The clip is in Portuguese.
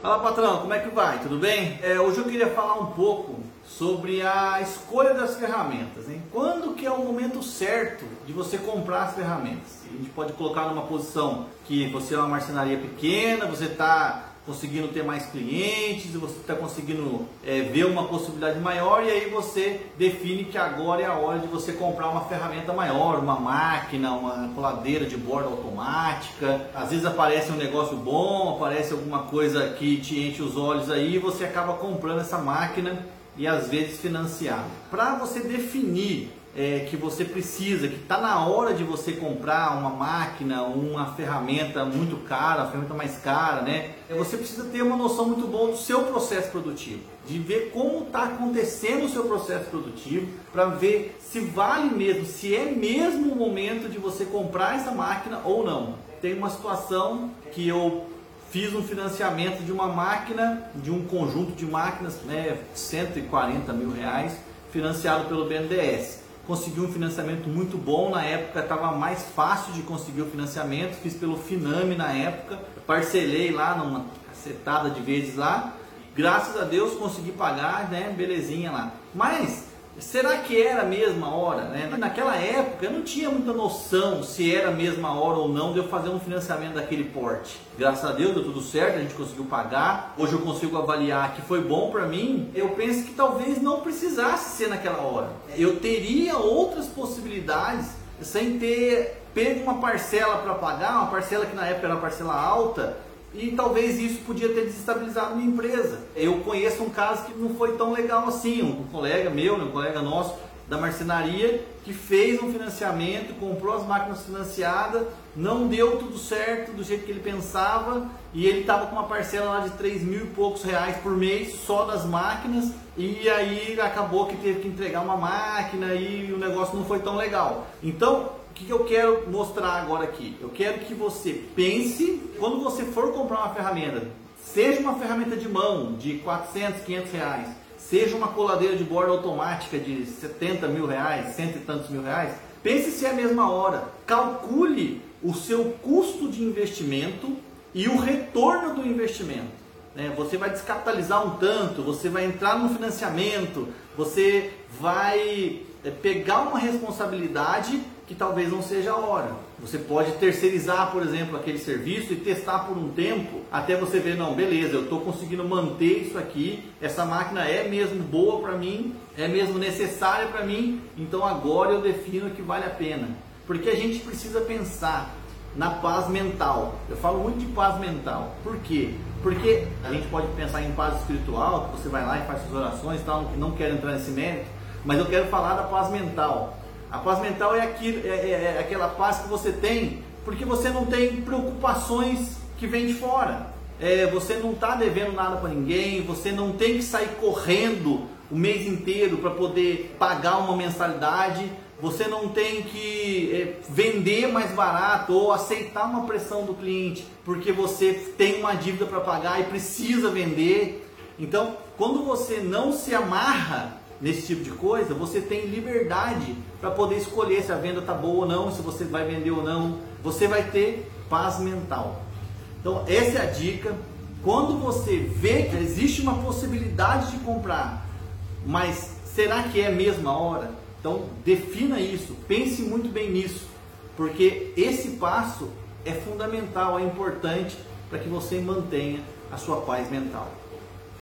Fala patrão, como é que vai? Tudo bem? É, hoje eu queria falar um pouco sobre a escolha das ferramentas. Hein? Quando que é o momento certo de você comprar as ferramentas? A gente pode colocar numa posição que você é uma marcenaria pequena, você está conseguindo ter mais clientes, você está conseguindo é, ver uma possibilidade maior e aí você define que agora é a hora de você comprar uma ferramenta maior, uma máquina, uma coladeira de borda automática. Às vezes aparece um negócio bom, aparece alguma coisa que te enche os olhos aí e você acaba comprando essa máquina e às vezes financiado. Para você definir é, que você precisa, que está na hora de você comprar uma máquina, uma ferramenta muito cara, a ferramenta mais cara, né? É, você precisa ter uma noção muito boa do seu processo produtivo, de ver como está acontecendo o seu processo produtivo, para ver se vale mesmo, se é mesmo o momento de você comprar essa máquina ou não. Tem uma situação que eu fiz um financiamento de uma máquina, de um conjunto de máquinas, né, 140 mil reais, financiado pelo BNDES consegui um financiamento muito bom. Na época estava mais fácil de conseguir o financiamento, fiz pelo Finame na época, parcelei lá numa cacetada de vezes lá. Graças a Deus consegui pagar, né? Belezinha lá. Mas será que era a mesma hora? Né? Naquela época eu não tinha muita noção se era a mesma hora ou não de eu fazer um financiamento daquele porte. Graças a Deus deu tudo certo, a gente conseguiu pagar. Hoje eu consigo avaliar que foi bom para mim. Eu penso que talvez não precisasse ser naquela hora. Eu teria outras possibilidades sem ter pego uma parcela para pagar, uma parcela que na época era uma parcela alta e talvez isso podia ter desestabilizado minha empresa. Eu conheço um caso que não foi tão legal assim, um colega meu, um colega nosso da marcenaria, que fez um financiamento, comprou as máquinas financiadas, não deu tudo certo do jeito que ele pensava e ele estava com uma parcela lá de 3 mil e poucos reais por mês só das máquinas e aí acabou que teve que entregar uma máquina e o negócio não foi tão legal. Então, o que eu quero mostrar agora aqui? Eu quero que você pense, quando você for comprar uma ferramenta, seja uma ferramenta de mão de 400, 500 reais, seja uma coladeira de borda automática de 70 mil reais, cento e tantos mil reais, pense se é a mesma hora. Calcule o seu custo de investimento e o retorno do investimento. Né? Você vai descapitalizar um tanto, você vai entrar no financiamento, você vai é, pegar uma responsabilidade que talvez não seja a hora. Você pode terceirizar, por exemplo, aquele serviço e testar por um tempo até você ver, não, beleza, eu estou conseguindo manter isso aqui, essa máquina é mesmo boa para mim, é mesmo necessária para mim, então agora eu defino que vale a pena. Porque a gente precisa pensar na paz mental. Eu falo muito de paz mental. Por quê? Porque a gente pode pensar em paz espiritual, que você vai lá e faz suas orações e tal, não quero entrar nesse mérito, mas eu quero falar da paz mental. A paz mental é, aquilo, é, é, é aquela paz que você tem porque você não tem preocupações que vêm de fora. É, você não está devendo nada para ninguém, você não tem que sair correndo o mês inteiro para poder pagar uma mensalidade, você não tem que é, vender mais barato ou aceitar uma pressão do cliente porque você tem uma dívida para pagar e precisa vender. Então, quando você não se amarra nesse tipo de coisa, você tem liberdade para poder escolher se a venda está boa ou não, se você vai vender ou não. Você vai ter paz mental. Então, essa é a dica. Quando você vê que existe uma possibilidade de comprar, mas será que é a mesma hora? Então, defina isso, pense muito bem nisso, porque esse passo é fundamental, é importante para que você mantenha a sua paz mental.